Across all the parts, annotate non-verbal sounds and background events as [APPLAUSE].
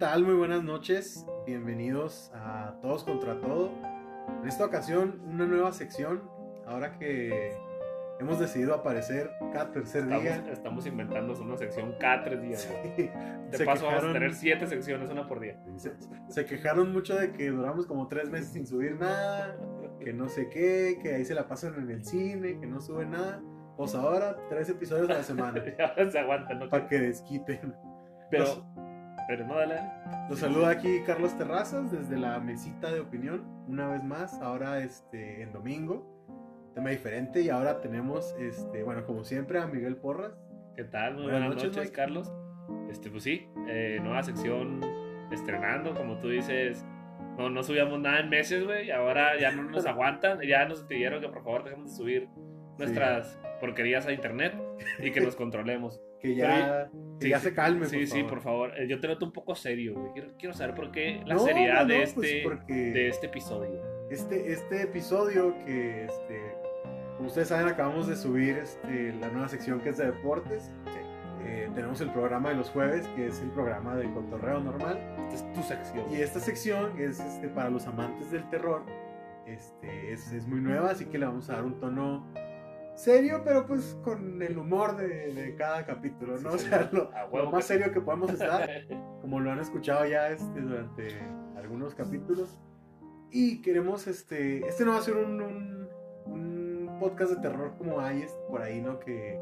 tal? Muy buenas noches. Bienvenidos a Todos contra Todo. En esta ocasión, una nueva sección. Ahora que hemos decidido aparecer cada tercer Estamos, día. estamos inventando una sección cada tres días. Sí, De se paso, vamos a quejaron- tener siete secciones, una por día. Se, se quejaron mucho de que duramos como tres meses sin subir nada, que no sé qué, que ahí se la pasan en el cine, que no suben nada. Pues ahora, tres episodios a la semana, [LAUGHS] Ya se aguantan, ¿no? para que desquiten. Pero, pero no, dale. los saluda aquí Carlos Terrazas desde la mesita de opinión, una vez más, ahora este, en domingo, tema diferente, y ahora tenemos, este, bueno, como siempre, a Miguel Porras. ¿Qué tal? Muy Buenas buenas, noches. Carlos. Este, pues sí, eh, nueva sección estrenando, como tú dices. No, no subíamos nada en meses, güey. y Ahora ya no nos [LAUGHS] aguantan. Ya nos pidieron que por favor dejemos de subir nuestras porquerías a internet y que nos controlemos. [LAUGHS] Que ya, que sí, ya se calme, Sí, por sí, favor. por favor. Eh, Yo te noto un poco serio, güey. Quiero, quiero saber por qué la No, seriedad no, de, no, este, pues de este episodio. Este, este episodio que, este, como ustedes saben, acabamos de subir este, la nueva sección que es de deportes. Eh, tenemos el programa de los jueves, que es el programa de cotorreo normal. Esta es tu sección. Y esta sección es este, para los amantes del terror. Este, es, es muy nueva, así que le vamos a dar un tono serio, pero pues con el humor de, de cada capítulo, ¿no? Sí, o sea, lo, lo más que serio que podemos estar [LAUGHS] como lo han escuchado ya este, durante algunos capítulos. Y queremos, este, este no va a ser un, un, un podcast de terror como hay por ahí, ¿no? Que,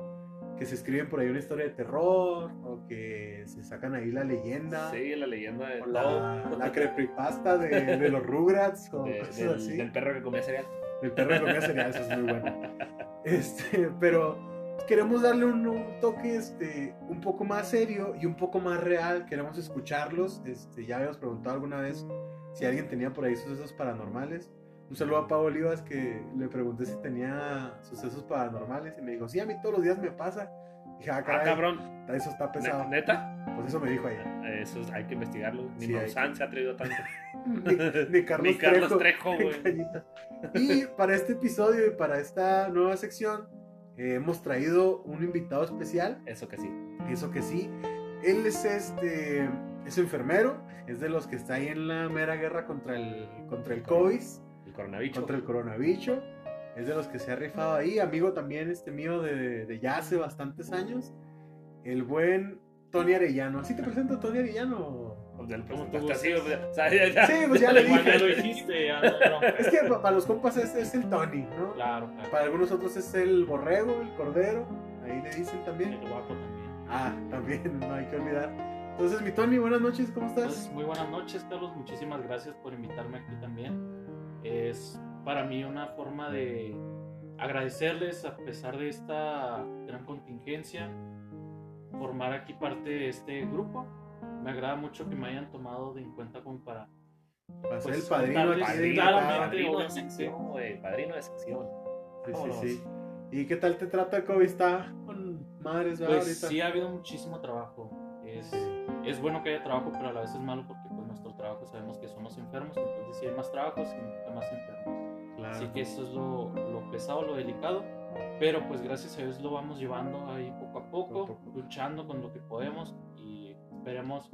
que se escriben por ahí una historia de terror o que se sacan ahí la leyenda. Sí, la leyenda de O la, la creepypasta de, de los Rugrats o de- cosas del, así. del perro que comía cereal. El perro de comida cereal, eso es muy bueno. [LAUGHS] Este, [LAUGHS] pero queremos darle un, toque este, un poco más serio y un poco más real. Queremos escucharlos. Este, ya habíamos preguntado alguna vez si alguien tenía por ahí sucesos paranormales. Un saludo a Pablo Olivas que le pregunté si tenía sucesos paranormales y me dijo, sí, a mí todos los días me pasa. Dije, ah, Ah, cabrón. eso está pesado. Ne- ¿Neta? Pues eso me dijo ella. Eso es- hay que investigarlo. Ni Sí, Maussan se ha atrevido tanto. [LAUGHS] [LAUGHS] Ni, ni Carlos, Ni Carlos Trejo. Güey. Y para este episodio y para esta nueva sección eh, hemos traído un invitado especial, Eso que sí. eso que sí. Él es este es enfermero, es de los que está ahí en la mera guerra contra el contra el COVID, El coronavirus. contra el coronavirus. Es de los que se ha rifado ahí, amigo también este mío de, de ya hace bastantes años. El buen Tony Arellano. ¿Así te presento Tony Arellano? Pues ya lo ¿Cómo presentaste tú así, o sea, [LAUGHS] ya- ya- Sí, pues ya le ya dije. lo dijiste, ya no, no. Es que pa- para los compas es, es el Tony, ¿no? Claro, claro. Para algunos otros es el borrego, el cordero, ahí le dicen El también. guapo también. Ah, también, no hay que olvidar. Entonces, mi Tony, buenas noches, ¿cómo Pues, estás? muy buenas noches, Carlos. Muchísimas gracias por invitarme aquí también. Es para mí una forma de agradecerles a pesar de esta gran contingencia, formar aquí parte de este grupo. Me agrada mucho que me hayan tomado de en cuenta como para pues, el padrino Padrino, padrino de sección, güey. Padrino de sección. Sí, sí, sí. ¿Y qué tal te trata el COVID? ¿Está con madres, verdad, Pues ahorita? sí ha habido muchísimo trabajo. Es, es bueno que haya trabajo, pero a la vez es malo porque pues nuestro trabajo sabemos que somos enfermos, entonces si hay más trabajo significa más enfermos. Claro. Así que eso es lo, lo pesado, lo delicado. Pero pues gracias a Dios lo vamos llevando ahí poco a poco, Poco luchando con lo que podemos y esperemos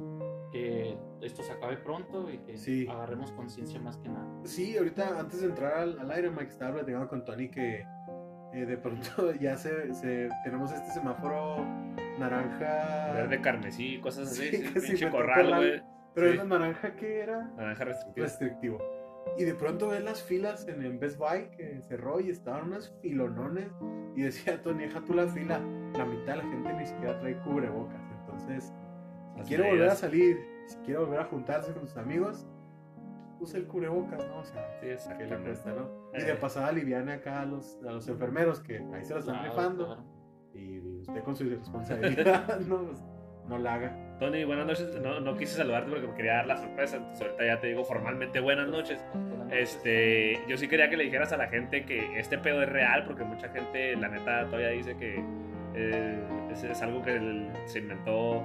que esto se acabe pronto y que Sí. agarremos conciencia más que nada. Sí, ahorita antes de entrar al, al aire, Mike, estaba platicando con Tony que eh, de pronto [LAUGHS] ya se, se- tenemos este semáforo naranja. Verde carmesí, cosas así. Sí, sí, corral. Pero Sí. es la naranja que era Naranja restrictiva. restrictivo. Y de pronto ves las filas en el Best Buy que cerró y estaban unas filonones. Y decía Tony, deja tú la fila. La mitad de la gente ni siquiera trae cubrebocas. Entonces, si quiere volver a salir, si quiere volver a juntarse con sus amigos, use el cubrebocas, ¿no? O sea, Sí, ¿qué le exactamente. cuesta, no? Y Eh. de pasada aliviane acá a los, a los enfermeros que ahí se la están Claro, rifando. claro. Y usted con su responsabilidad, [LAUGHS] no, pues, no la haga. Tony, buenas noches. No, no quise saludarte porque me quería dar la sorpresa. Entonces ahorita ya te digo formalmente buenas noches. Este, yo sí quería que le dijeras a la gente que este pedo es real, porque mucha gente, la neta, todavía dice que eh, es, es algo que el- se inventó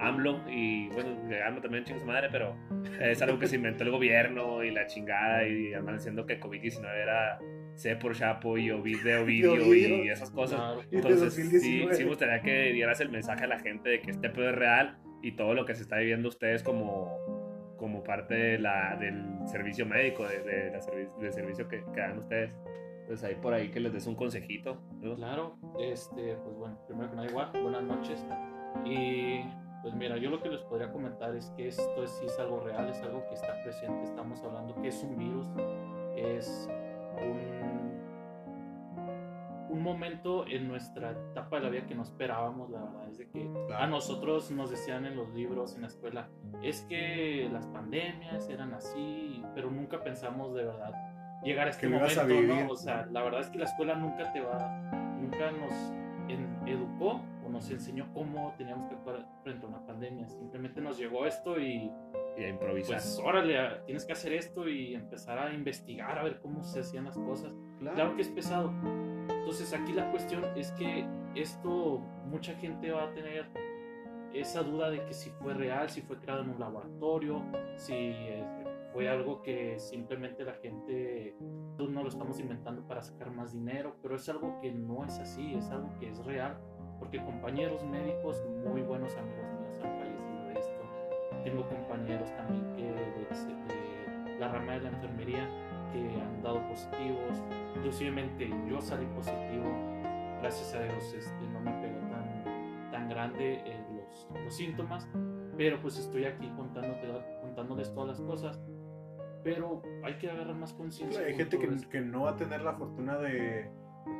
AMLO y bueno, AMLO también chinga su madre, pero es algo que se inventó el gobierno y la chingada y andan diciendo que COVID-19 era C por Chapo y Ovidio Ovidio [LAUGHS] y esas cosas. Claro. Entonces, sí, 2019. sí me gustaría que dieras el mensaje a la gente de que este pedo es real y todo lo que se está viviendo ustedes como, como parte de la, del servicio médico, de, de la servi- del servicio que, que dan ustedes. Pues ahí por ahí que les des un consejito. ¿no? Claro, este, pues bueno, primero que nada igual, buenas noches. Y pues mira, yo lo que les podría comentar es que esto es, sí es algo real, es algo que está presente, estamos hablando que es un virus, es un, un momento en nuestra etapa de la vida que no esperábamos, la verdad es de que Claro. a nosotros nos decían en los libros, en la escuela, es que las pandemias eran así, pero nunca pensamos de verdad llegar a este Que momento, a vivir. ¿no? O sea, la verdad es que la escuela nunca te va, nunca nos educó o nos enseñó cómo teníamos que actuar frente a una pandemia. Simplemente nos llegó esto y Y a improvisar. pues órale, tienes que hacer esto y empezar a investigar a ver cómo se hacían las cosas. Claro que es pesado. Entonces aquí la cuestión es que esto mucha gente va a tener esa duda de que si fue real, si fue creado en un laboratorio, si eh, fue algo que simplemente la gente no lo estamos inventando para sacar más dinero, pero es algo que no es así, es algo que es real, porque compañeros médicos, muy buenos amigos míos han fallecido de esto. Tengo compañeros también que de, de la rama de la enfermería que han dado positivos, inclusivemente yo salí positivo, gracias a Dios este, no me pegó tan, tan grande eh, los, los síntomas, pero pues estoy aquí contándote, contándoles todas las cosas, pero hay que agarrar más conciencia. Hay gente que, que no va a tener la fortuna de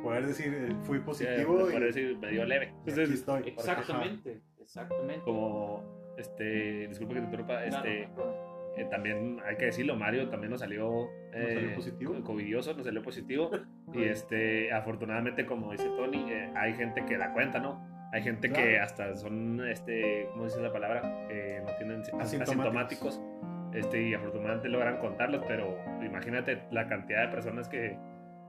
poder decir eh, fui Sí, positivo por y decir, me dio leve. aquí estoy. Exactamente, exactamente. Como, este, disculpa que te interrumpa, este, claro. eh, también hay que decirlo, Mario también nos salió, eh, salió positivo? covidioso, nos salió positivo. [LAUGHS] y este, afortunadamente, como dice Tony, eh, hay gente que da cuenta, ¿no? Hay gente que Claro. hasta son, este, ¿cómo dice la palabra? Eh, no tienen Asintomáticos. asintomáticos. Este, y afortunadamente logran contarlos, pero imagínate la cantidad de personas que,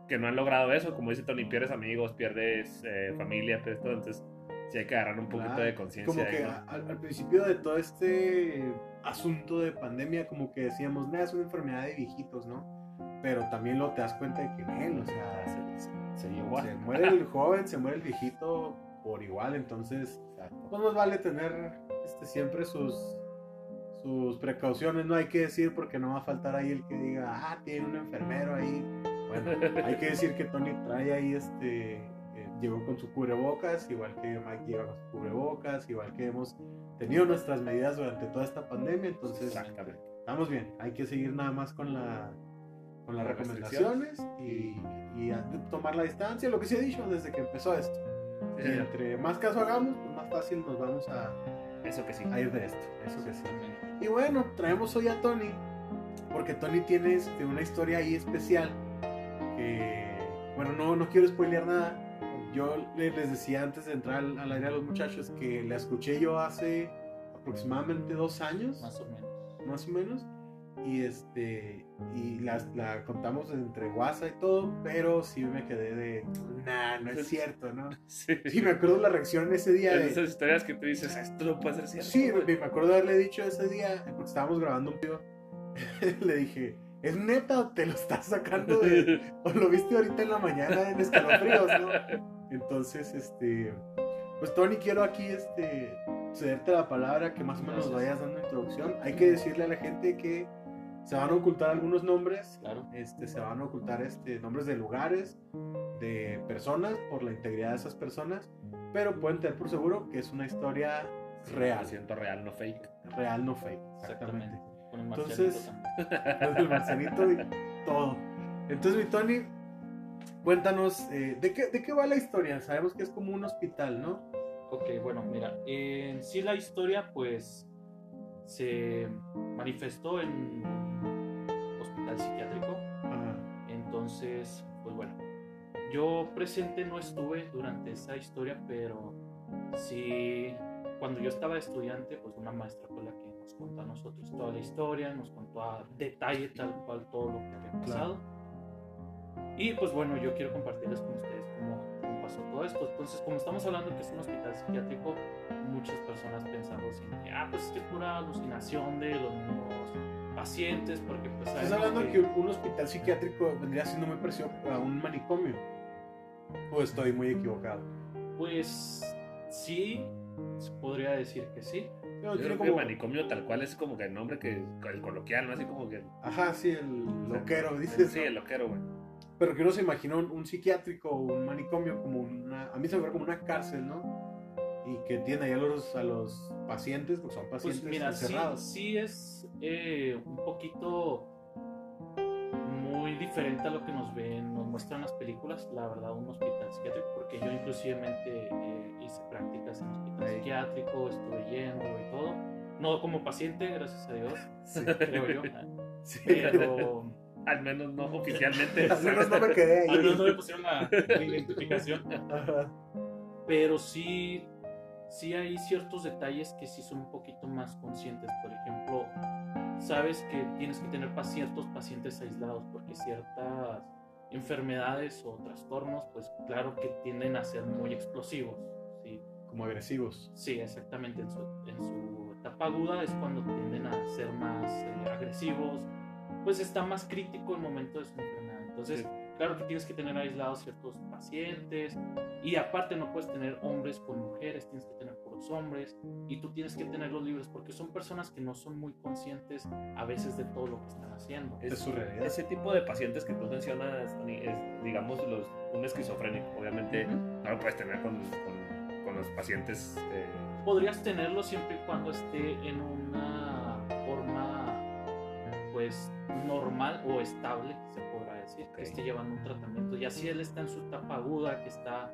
que no han logrado eso. Como dice Tony, pierdes amigos, pierdes eh, familia, pierdes todo. Entonces, sí hay que agarrar un poquito Claro. de conciencia. Como que ¿no? al, al principio de todo este asunto de pandemia, como que decíamos, nada, es una enfermedad de viejitos, ¿no? Pero también lo te das cuenta de que él, o sea, se, se- se llevó a- se [LAUGHS] muere el joven, se muere el viejito por igual, entonces, pues nos vale tener este, siempre sus, sus precauciones, no hay que decir porque no va a faltar ahí el que diga, ah, tiene un enfermero ahí. Bueno, hay que decir que Tony trae ahí este. eh, llegó con su cubrebocas, igual que Mike lleva con su cubrebocas, igual que hemos tenido nuestras medidas durante toda esta pandemia, entonces estamos bien. Hay que seguir nada más con la con las recomendaciones y, y tomar la distancia, lo que se ha dicho desde que empezó esto. Sí, entre más caso hagamos, pues más fácil nos vamos a, Eso que sí. a ir de esto. Eso que sí. Y bueno, traemos hoy a Tony, porque Tony tiene este, una historia ahí especial. Que, bueno, no, no quiero spoilear nada. Yo le- les decía antes de entrar al, al aire a los muchachos que la escuché yo hace aproximadamente dos años, Más o menos. más o menos. Y este y las- la contamos entre WhatsApp y todo, pero sí me quedé de, nah, no es cierto, ¿no? [LAUGHS] Sí. Sí, me acuerdo la reacción ese día. Es de- esas historias que tú dices, esto no puede ser cierto. Sí, güey". me, me acuerdo haberle dicho ese día, porque estábamos grabando un video. [LAUGHS] le dije, ¿es neta o te lo estás sacando de, [LAUGHS] o lo viste ahorita en la mañana en escalofríos, no? Entonces, este, pues Tony, quiero aquí, este, cederte la palabra, que más o menos vayas dando introducción. Hay que decirle a la gente que se van a ocultar algunos nombres, Claro. este, se van a ocultar este, nombres de lugares, de personas, por la integridad de esas personas, pero pueden tener por seguro que es una historia real, 100% real, no fake. real, no fake. Exactamente. Exactamente. Con el Entonces- Marcianito. Desde [LAUGHS] el Marcelito y todo. Entonces, mi Tony, cuéntanos, eh, ¿de, qué, ¿de qué va la historia? Sabemos que es como un hospital, ¿no? Ok, bueno, mira, en sí la historia pues se manifestó en hospital psiquiátrico, Ajá. entonces, pues bueno, yo presente no estuve durante esa historia, pero sí, cuando yo estaba estudiante, pues una maestra fue la que nos contó a nosotros toda la historia, nos contó a detalle tal cual todo lo que había pasado. Y pues bueno, yo quiero compartirles con ustedes cómo, cómo pasó todo esto. Entonces, como estamos hablando que es un hospital psiquiátrico, muchas personas pensamos en que, ah, pues es que es pura alucinación de los mismos pacientes, porque pues Estás hablando que un hospital psiquiátrico vendría siendo muy parecido a un manicomio. ¿O estoy muy equivocado? Pues sí, se podría decir que sí. Yo tiene creo que como- manicomio tal cual es como que el nombre que el coloquial, ¿no? Así como que. Ajá, sí, el loquero, dices. Sí, el loquero, güey. Pero que uno se imaginó un, un psiquiátrico o un manicomio como una. A mí se me ve como una cárcel, ¿no? Y que tiene ahí a los, a los pacientes, porque son pacientes Pues mira, sí, encerrados. sí es eh, un poquito muy diferente a lo que nos ven, nos muestran las películas, la verdad, un hospital psiquiátrico, porque yo inclusivemente eh, hice prácticas en hospital psiquiátrico, estuve yendo y todo. No como paciente, gracias a Dios, [LAUGHS] Sí. creo yo. Sí. Pero [LAUGHS] Al menos no [LAUGHS] oficialmente. Al menos no me quedé ahí. al menos no me pusieron la, la identificación. Ajá. pero sí, sí hay ciertos detalles que sí son un poquito más conscientes. Por ejemplo, sabes que tienes que tener ciertos pacientes aislados porque ciertas enfermedades o trastornos, pues claro que tienden a ser muy explosivos. Sí, Como agresivos. sí exactamente. En su, en su etapa aguda es cuando tienden a ser más eh, agresivos. Pues está más crítico el momento de su enfermedad. Entonces, Sí. Claro que tienes que tener aislados ciertos pacientes y aparte no puedes tener hombres con mujeres, tienes que tener puros hombres y tú tienes que tenerlos libres porque son personas que no son muy conscientes a veces de todo lo que están haciendo. Es su realidad. Ese tipo de pacientes que tú mencionas, Tony, es, digamos, los, un esquizofrénico. Obviamente Ujú. no lo puedes tener con, con, con los pacientes. eh, Podrías tenerlo siempre y cuando esté en una forma pues normal o estable, se podrá decir, Ok. que esté llevando un tratamiento. Y así él está en su etapa aguda, que está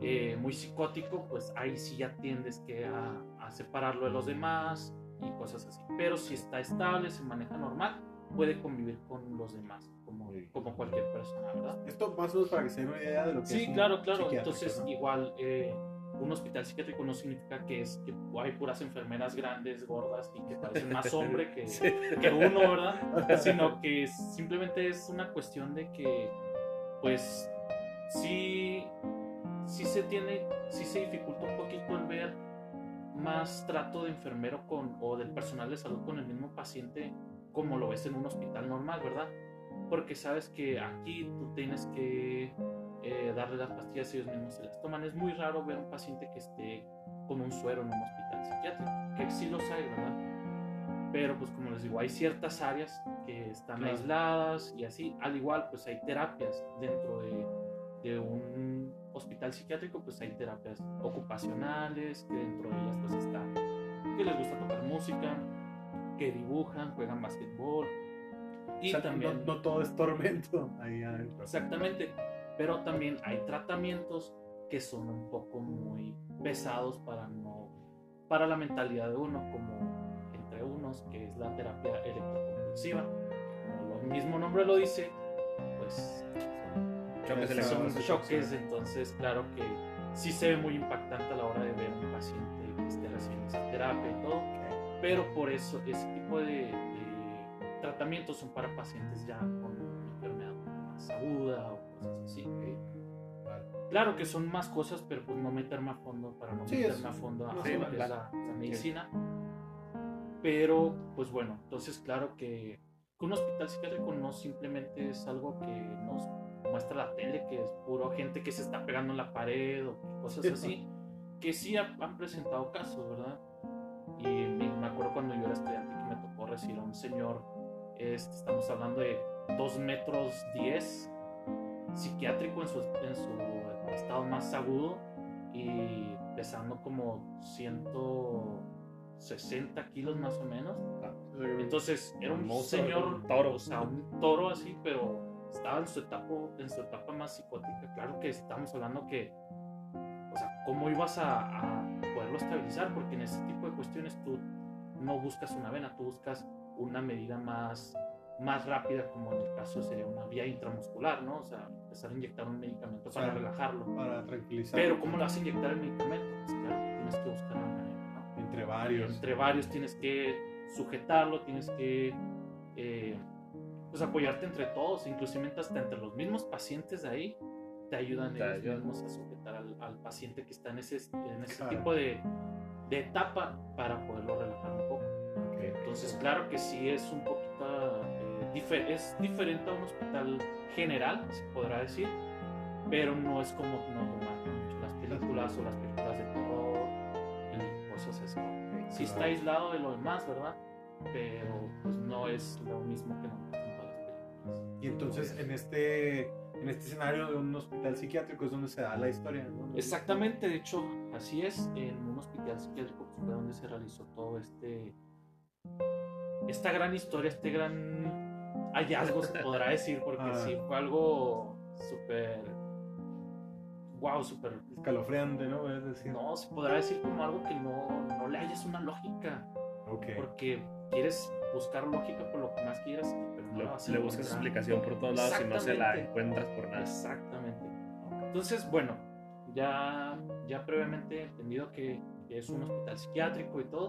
eh, muy psicótico, pues ahí sí ya tiendes que a, a separarlo de los demás y cosas así. Pero si está estable, se maneja normal, puede convivir con los demás, como, como cualquier persona, ¿verdad? Esto más o menos para que se den una idea de lo que es. Sí, claro, claro. Entonces, ¿no? igual, eh, un hospital psiquiátrico no significa que es que hay puras enfermeras grandes, gordas y que parecen más hombre que, [LAUGHS] sí. que uno, ¿verdad? Sino que simplemente es una cuestión de que, pues, sí, sí se tiene, sí se dificulta un poquito el ver más trato de enfermero con, o del personal de salud con el mismo paciente como lo ves en un hospital normal, ¿verdad? Porque sabes que aquí tú tienes que eh, darle las pastillas ellos mismos se las toman. Es muy raro ver un paciente que esté con un suero en un hospital psiquiátrico, que sí los hay, ¿verdad? Pero pues como les digo, hay ciertas áreas que están Claro. aisladas y así. Al igual, pues hay terapias dentro de, de un hospital psiquiátrico, pues hay terapias ocupacionales, que dentro de ellas pues está que les gusta tocar música, que dibujan, juegan basquetbol. Y O sea, también... no, no todo es tormento ahí adentro. Exactamente. Pero también hay tratamientos que son un poco muy pesados para no para la mentalidad de uno, como entre unos, que es la terapia electroconvulsiva. Como el mismo nombre lo dice, pues Choques Esa- son choques, entonces claro que sí se ve muy impactante a la hora de ver un paciente que esté recibiendo esa terapia y todo. Pero por eso ese tipo de, de tratamientos son para pacientes ya con una enfermedad más aguda o cosas así. Claro que son más cosas, pero pues no meterme a fondo para no Sí, meterme a fondo a no, sí, es claro. la, la medicina. Pero, pues bueno, entonces claro que, un hospital psiquiátrico no simplemente es algo que nos muestra la tele, que es puro gente que se está pegando en la pared o cosas Sí. así, que sí ha- han presentado casos, ¿verdad? Y me, me acuerdo cuando yo era estudiante que me tocó recibir a un señor, este, estamos hablando de 2 metros 10, psiquiátrico en su, en su estado más agudo y pesando como 160 kilos más o menos. Entonces era un, señor, un toro. o sea, un toro así, pero estaba en su etapa, en su etapa más psicótica. Claro que estamos hablando que, o sea, ¿cómo ibas a, a poderlo estabilizar? Porque en ese tipo de cuestiones tú no buscas una vena, tú buscas una medida más, más rápida, como en el caso sería una vía intramuscular, ¿no? O sea, empezar a inyectar un medicamento para sea, relajarlo. Para tranquilizar. Pero ¿cómo le vas a inyectar el medicamento? Pues claro, tienes que buscar una manera, ¿no? Entre varios. entre varios tienes que sujetarlo, tienes que eh, pues apoyarte entre todos, inclusive hasta entre los mismos pacientes de ahí, te ayudan Te ellos ayudan. mismos a sujetar al, al paciente que está en ese, en ese Claro. tipo de, de etapa para poderlo relajar un poco. Ok. Entonces, claro que sí es un poquito dife- es diferente a un hospital general, se podrá decir, pero no es como las películas o las películas de terror y cosas así. Sí está aislado de lo demás, ¿verdad? Pero pues no es lo mismo que nos todas las películas. Y entonces en este, en este escenario de un hospital psiquiátrico es donde se da la historia, ¿no? Exactamente, de hecho, así es, en un hospital psiquiátrico pues, fue donde se realizó todo este. Esta gran historia, este gran hallazgo, se podrá [LAUGHS] decir, porque Ah. sí, fue algo súper. wow, súper. Escalofriante, ¿no? Decir, No, se podrá decir como algo que no, no le hayas una lógica, porque quieres buscar lógica por lo que más quieras, pero no Le, vas a le buscas explicación por todos lados y no se la encuentras por nada. Exactamente. Entonces, bueno, ya, ya previamente entendido que, que es un hospital psiquiátrico y todo,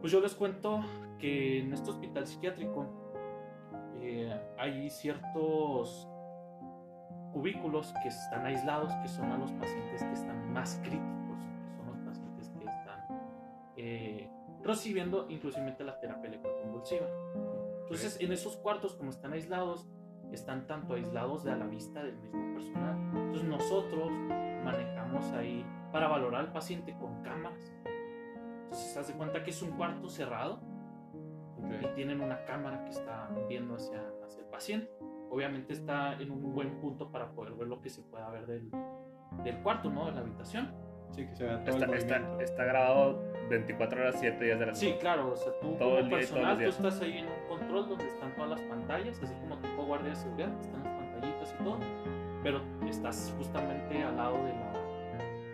pues yo les cuento que en este hospital psiquiátrico hay ciertos cubículos que están aislados, que son a los pacientes que están más críticos, que son los pacientes que están eh, recibiendo inclusive la terapia electroconvulsiva. Entonces, en esos cuartos, como están aislados, están tanto aislados de a la vista del mismo personal. Entonces nosotros manejamos ahí para valorar al paciente con cámaras. Entonces se hace cuenta que es un cuarto cerrado y tienen una cámara que está viendo hacia, hacia el paciente. Obviamente está en un buen punto para poder ver lo que se pueda ver del, del cuarto, ¿no? De la habitación. Sí, que se vea todo Está, el está, está grabado 24 horas, 7 días de la Sí, claro, o sea, tú Todo como el día y todos personal, tú días. estás ahí en un control donde están todas las pantallas, así como tipo guardia de seguridad, están las pantallitas y todo, pero estás justamente al lado de, la,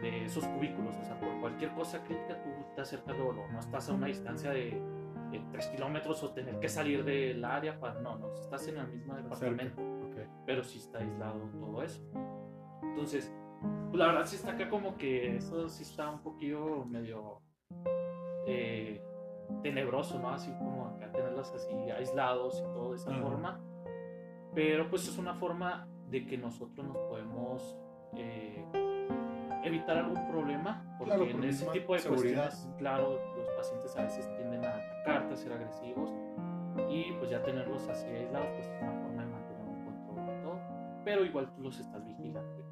de esos cubículos, o sea, por cualquier cosa crítica tú te acercas luego, luego, no estás a una distancia de, de 3 kilómetros o tener que salir del área para, no, no, estás en el mismo departamento Ok. pero sí está aislado todo eso. Entonces, pues la verdad sí está acá como que eso sí está un poquillo medio eh, tenebroso, ¿no? Así como acá tenerlos así aislados y todo de esa Ajá. forma. Pero pues es una forma de que nosotros nos podemos eh, evitar algún problema, porque Claro, en ese tipo de seguridad. cuestiones, claro, los pacientes a veces tienden a atacarte, a ser agresivos, y pues ya tenerlos así aislados, pues es una forma de mantener un control y todo, pero igual tú los estás vigilando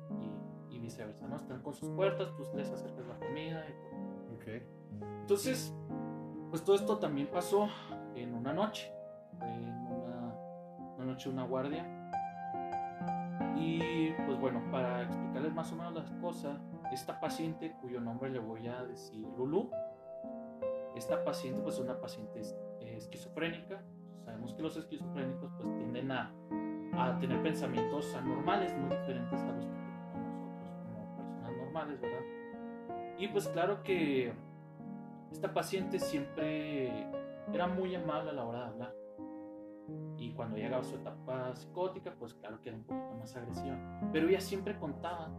y, y viceversa, ¿no? Están con sus puertas, tú les acercas la comida y todo. Ok. Entonces, pues todo esto también pasó en una noche, en una, una noche una guardia. Y pues bueno, para explicarles más o menos las cosas, esta paciente cuyo nombre le voy a decir Lulu, esta paciente pues es una paciente esquizofrénica. Sabemos que los esquizofrénicos pues tienden a, a tener pensamientos anormales, muy diferentes a los que tenemos nosotros como personas normales, ¿verdad? Y pues claro que esta paciente siempre era muy amable a la hora de hablar. Y cuando llegaba su etapa psicótica, pues claro que era un poquito más agresiva. Pero ella siempre contaba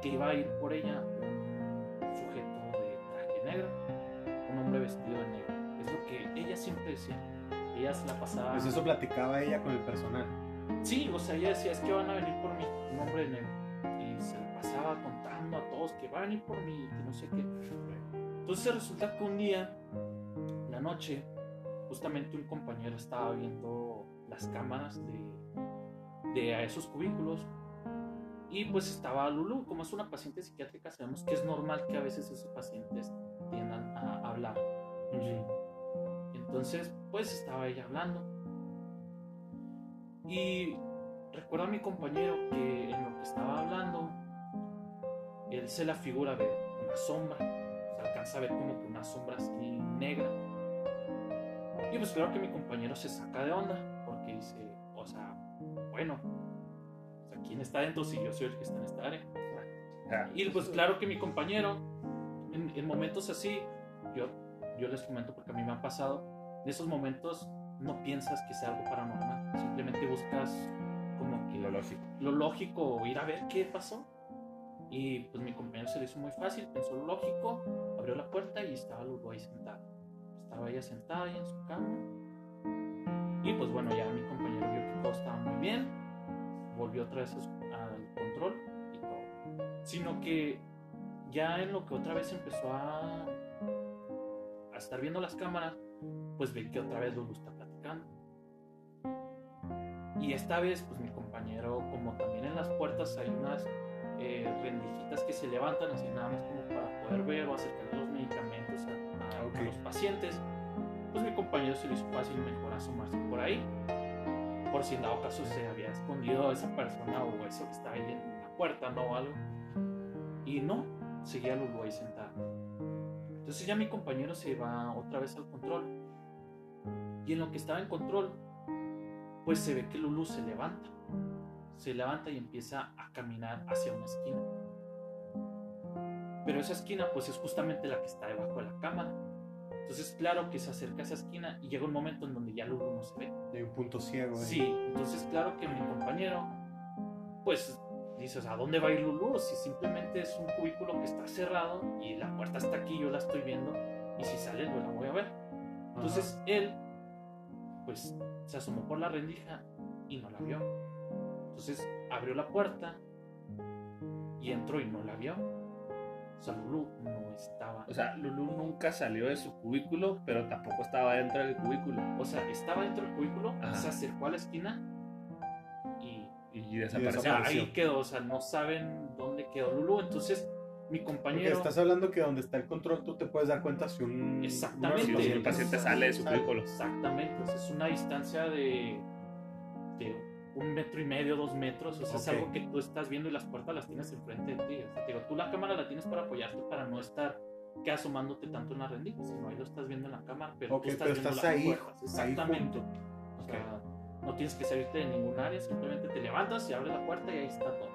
que iba a ir por ella un sujeto de traje negro, un hombre vestido de negro. Es lo que ella siempre decía. Ella se la pasaba. Pues eso platicaba ella con el personal. Sí, o sea, ella decía, es que van a venir por mí, un hombre de negro. Y se la pasaba contando a todos que van a venir por mí, que no sé qué. Entonces resulta que un día, la noche, justamente un compañero estaba viendo las cámaras de, de a esos cubículos y pues estaba Lulu, como es una paciente psiquiátrica, sabemos que es normal que a veces esos pacientes tiendan a hablar. Entonces, pues estaba ella hablando. Y recuerdo a mi compañero que en lo que estaba hablando, él se la figura ver una sombra. Se alcanza a ver como que una sombra así negra. Y pues claro que mi compañero se saca de onda, porque dice, o sea, bueno, ¿quién está dentro si yo soy el que está en esta área? Ah, Y pues claro que mi compañero, en, en momentos así, yo, yo les comento porque a mí me ha pasado, en esos momentos no piensas que sea algo paranormal, simplemente buscas como que Lo lógico. lo lógico ir a ver qué pasó. Y pues mi compañero se le hizo muy fácil, pensó lo lógico, abrió la puerta y estaba Lulu ahí sentada. Estaba ella sentada ahí en su cama. Y pues bueno, ya mi compañero vio que todo estaba muy bien, volvió otra vez a al control y todo. Sino que ya en lo que otra vez empezó a, a estar viendo las cámaras, pues ve que otra vez Lulu está platicando. Y esta vez, pues mi compañero, como también en las puertas hay unas eh, rendijitas que se levantan así nada más como para poder ver o acercar los medicamentos a, a- a Ok. los pacientes, pues mi compañero se le hizo fácil mejor asomarse por ahí. Por si en dado caso se había escondido esa persona o eso que estaba ahí en la puerta, ¿no? O algo. Y no, seguía Lulu ahí sentada. Entonces ya mi compañero se va otra vez al control. Y en lo que estaba en control, pues se ve que Lulu se levanta. Se levanta y empieza a caminar hacia una esquina. Pero esa esquina pues es justamente la que está debajo de la cámara. Entonces claro que se acerca a esa esquina y llega un momento en donde ya Lulu no se ve. Hay un punto ciego. ahí. Sí, entonces claro que mi compañero, pues dices, ¿a dónde va a ir Lulu? Si simplemente es un cubículo que está cerrado y la puerta está aquí, yo la estoy viendo, y si sale, yo la voy a ver. Entonces él, pues se asomó por la rendija y no la vio. Entonces abrió la puerta y entró y no la vio. O sea, Lulu no estaba. O sea, Lulu nunca salió de su cubículo, pero tampoco estaba dentro del cubículo. O sea, estaba dentro del cúbículo, Ajá. se acercó a la esquina y Y desapareció. O sea, ahí quedó, o sea, no saben dónde quedó Lulu. Entonces, mi Porque compañero. estás hablando que donde está el control tú te puedes dar cuenta si un... Exactamente. Si paciente sale de su sale. cubículo. Exactamente, o sea, es una distancia de, de un metro y medio, dos metros. O sea, es Ok. algo que tú estás viendo y las puertas las tienes enfrente de ti. O sea, te digo, tú la cámara la tienes para apoyarte, para no estar que asomándote tanto en la rendija, sino ahí lo estás viendo en la cámara, pero Ok, tú estás pero viendo estás las ahí, puertas. ahí Exactamente. junto. O sea, no tienes que salirte de ningún área, simplemente te levantas y abres la puerta y ahí está todo.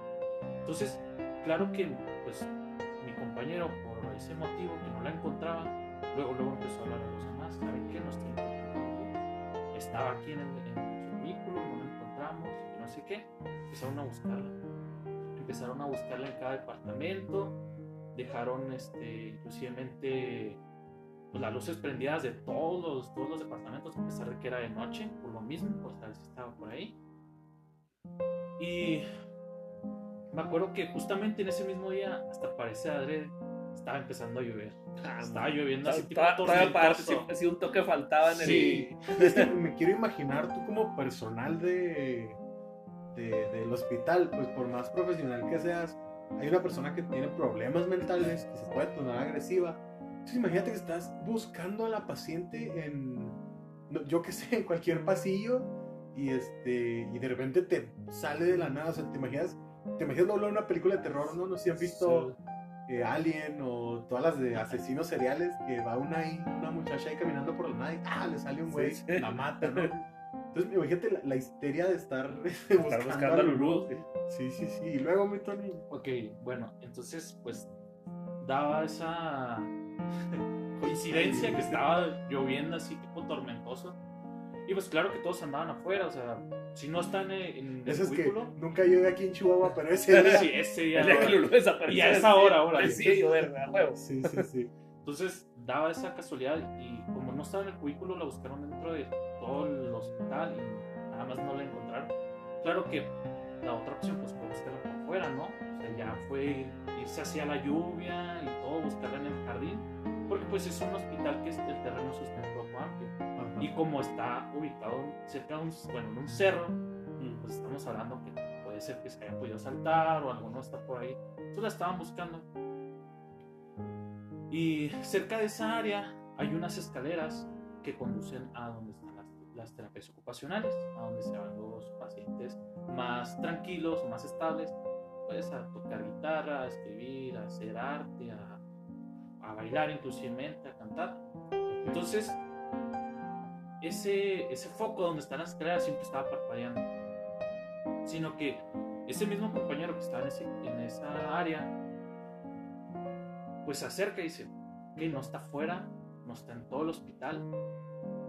Entonces, claro que pues mi compañero, por ese motivo que no la encontraba, luego luego empezó a hablar a los demás, ¿saben qué? Encontrando. Estaba aquí en, el, en su vehículo, no no sé qué. Empezaron a buscarla. Empezaron a buscarla en cada departamento, dejaron este, inclusivemente pues, las luces prendidas de todos los, todos los departamentos, a pesar de que era de noche, por lo mismo, por saber si estaba por ahí. Y me acuerdo que justamente en ese mismo día, hasta parece adrede, estaba empezando a llover. Ah, Estaba lloviendo así tipo si, si un toque faltaba en el. Sí. Me quiero imaginar tú como personal de, de- del hospital, pues por más profesional que seas, hay una persona que tiene problemas mentales, que se puede tornar agresiva. Entonces imagínate que estás buscando a la paciente en, yo qué sé, [LAUGHS] en cualquier pasillo y este y de repente te sale de la nada, o sea, te imaginas, te imaginas doblar una película de terror, ¿no? No sé si han visto eh, Alien o todas las de asesinos seriales, que va una ahí, una muchacha ahí caminando por la nada y ¡ah! le sale un güey, Sí. la mata, ¿no? Entonces, imagínate la, la histeria de estar, [LAUGHS] Estar buscando, buscando a Lulu. Sí, sí, sí. Y luego, mi Tony. Ok, bueno, entonces pues daba esa [LAUGHS] coincidencia que estaba lloviendo así tipo tormentoso. Y pues claro que todos andaban afuera, o sea, si no están en, en el Eso es que cubículo, nunca llueve aquí en Chihuahua, pero ese día. [LAUGHS] sí, ese día El día que no. Lulu desapareció. Y a esa hora, ahora. Llover, huevo. Sí, sí, sí. Entonces daba esa casualidad y como no estaba en el cubículo la buscaron dentro de todo el hospital y nada más no la encontraron. Claro que la otra opción pues fue buscarla por fuera, ¿no? O sea, ya fue irse hacia la lluvia y todo, buscarla en el jardín, porque pues es un hospital que es, el terreno es un poco amplio. Y como está ubicado cerca de un, bueno, en un cerro, pues estamos hablando que puede ser que se haya podido saltar o alguno está por ahí. Entonces la estaban buscando. Y cerca de esa área hay unas escaleras que conducen a donde están las, las terapias ocupacionales, a donde se van los pacientes más tranquilos o más estables, pues a tocar guitarra, a escribir, a hacer arte, a, a bailar inclusive, a cantar. Entonces, ese, ese foco donde están las escaleras siempre estaba parpadeando. Sino que ese mismo compañero que estaba en, ese- en esa área, pues se acerca y dice, que no está afuera, no está en todo el hospital.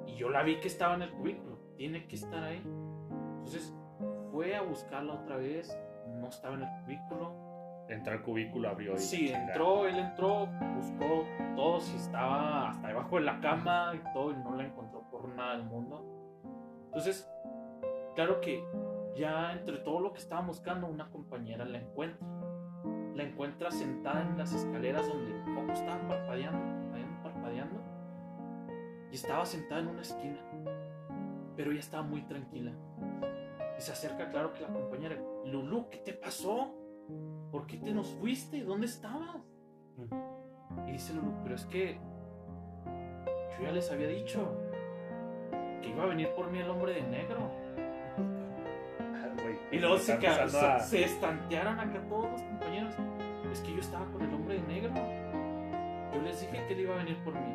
Y yo la vi que estaba en el cubículo, tiene que estar ahí. Entonces fue a buscarla otra vez, no estaba en el cubículo, Entró al cubículo, abrió y. Sí, entró, él entró, buscó todo, si estaba hasta debajo de la cama y todo, y no la encontró por nada del mundo. Entonces, claro que ya entre todo lo que estaba buscando, una compañera la encuentra. La encuentra sentada en las escaleras donde el foco estaba parpadeando, parpadeando, parpadeando. Y estaba sentada en una esquina. Pero ella estaba muy tranquila. Y se acerca, claro que la compañera, Lulu, ¿qué te pasó? ¿Por qué te nos fuiste? ¿Dónde estabas? Y dice Lulu, pero es que yo ya les había dicho que iba a venir por mí el hombre de negro. Ah, Y luego se, a- se estantearon acá todos los compañeros. Es que yo estaba con el hombre de negro. Yo les dije que él iba a venir por mí.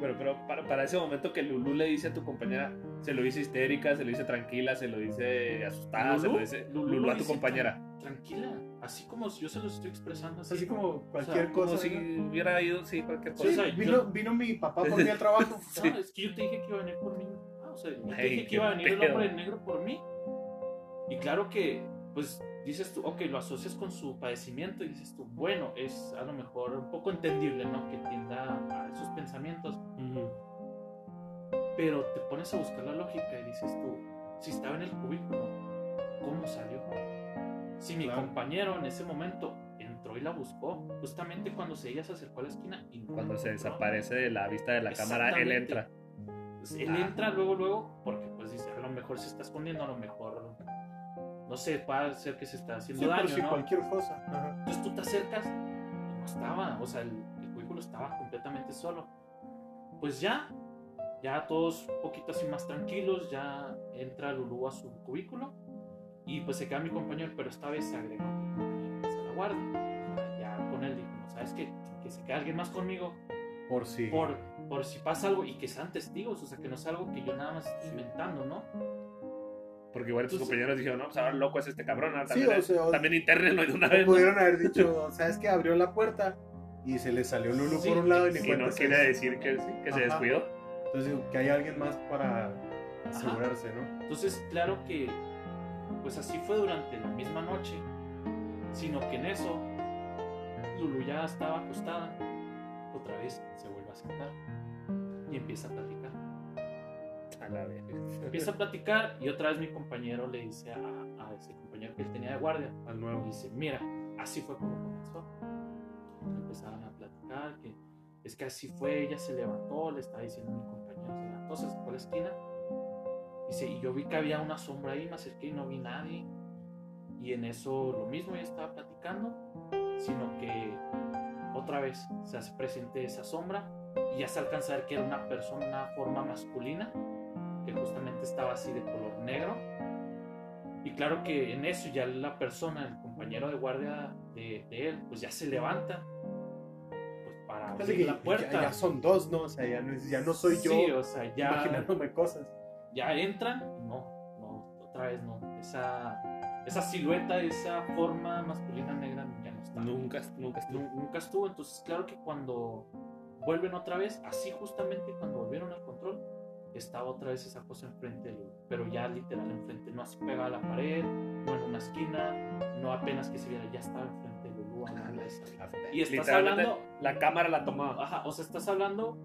Pero, pero para, para ese momento que Lulu le dice a tu compañera, se lo dice histérica, se lo dice tranquila, se lo dice asustada, se lo dice Lulu, a tu compañera. Tranquila, así como si yo se los estoy expresando así. Así como cualquier O sea, Como cosa. si ¿no? hubiera ido, sí, cualquier cosa. Sí, Sí, o sea, vino, yo- vino mi papá por mí al [LAUGHS] trabajo. Ah, es que yo te dije que iba a venir por mí. Ah, o sea, yo te Ay, dije que iba a venir el hombre negro por mí. Y claro que, pues, dices tú, ok, lo asocias con su padecimiento y dices tú, bueno, es a lo mejor un poco entendible, ¿no? Que tienda a esos pensamientos. Pero te pones a buscar la lógica y dices tú, si estaba en el cubículo, ¿cómo salió? Si mi Claro. compañero en ese momento entró y la buscó, justamente cuando se ella se acercó a la esquina y no Cuando la se desaparece de la vista de la cámara, él entra. Pues, él Ah. entra luego, luego, porque pues dice, a lo mejor se está escondiendo, a lo mejor, no sé, puede ser que se está haciendo Sí, daño, si ¿no? cualquier cosa. Ajá. Entonces tú te acercas y no estaba, o sea, el, el cubículo estaba completamente solo. Pues ya, ya todos un poquito así más tranquilos, ya entra Lulú a su cubículo y pues se queda mi compañero, pero esta vez se agregó mi compañero a la guardia. O sea, ya con él dijo, no sabes qué? que se quede alguien más conmigo Por si. por, por si pasa algo y que sean testigos, o sea, que no sea algo que yo nada más estoy inventando, ¿no? Porque igual tus compañeros dijeron, no, pues ahora loco es este cabrón. ahora Sí, también, o sea, o- también internenlo de una vez. ¿no? pudieron haber dicho, [LAUGHS] ¿sabes qué? Abrió la puerta y se le salió Lulu Sí, por un lado y cuenta no quiere decir que, sí, que se Ajá. descuidó. Entonces digo, que hay alguien más para asegurarse, ¿no? Entonces, claro que, pues así fue durante la misma noche, sino que en eso, Lulu ya estaba acostada, otra vez se vuelve a sentar y empieza a platicar. A la vez. Empieza a platicar y otra vez mi compañero le dice a, a ese compañero que él tenía de guardia, Al y nuevo. dice, mira, así fue como comenzó. Empezaron a platicar, que es que así fue, ella se levantó, le estaba diciendo a mi compañero, se levantó, se a la esquina. Dice, y yo vi que había una sombra ahí, me acerqué y no vi nadie. Y en eso lo mismo, ella estaba platicando, sino que otra vez se hace presente esa sombra y ya se alcanza a ver que era una persona, una forma masculina, que justamente estaba así de color negro. Y claro que en eso ya la persona, el compañero de guardia de, de él, pues ya se levanta pues para abrir la ya, puerta. ya son dos, ¿no? O sea, ya no, ya no soy yo Sí, o sea, ya, imaginándome cosas. Ya entran, no, no, otra vez no. Esa, esa silueta, esa forma masculina negra ya no está. Nunca, nunca estuvo. Nu- nunca estuvo. Entonces, claro que cuando vuelven otra vez, así justamente cuando volvieron al control, estaba otra vez esa cosa enfrente de Lulu, pero ya literal enfrente, no así pegada a la pared, no en una esquina, no apenas que se viera, ya estaba enfrente de de esa- Y estás hablando, la cámara la tomaba. ajá, o sea, estás hablando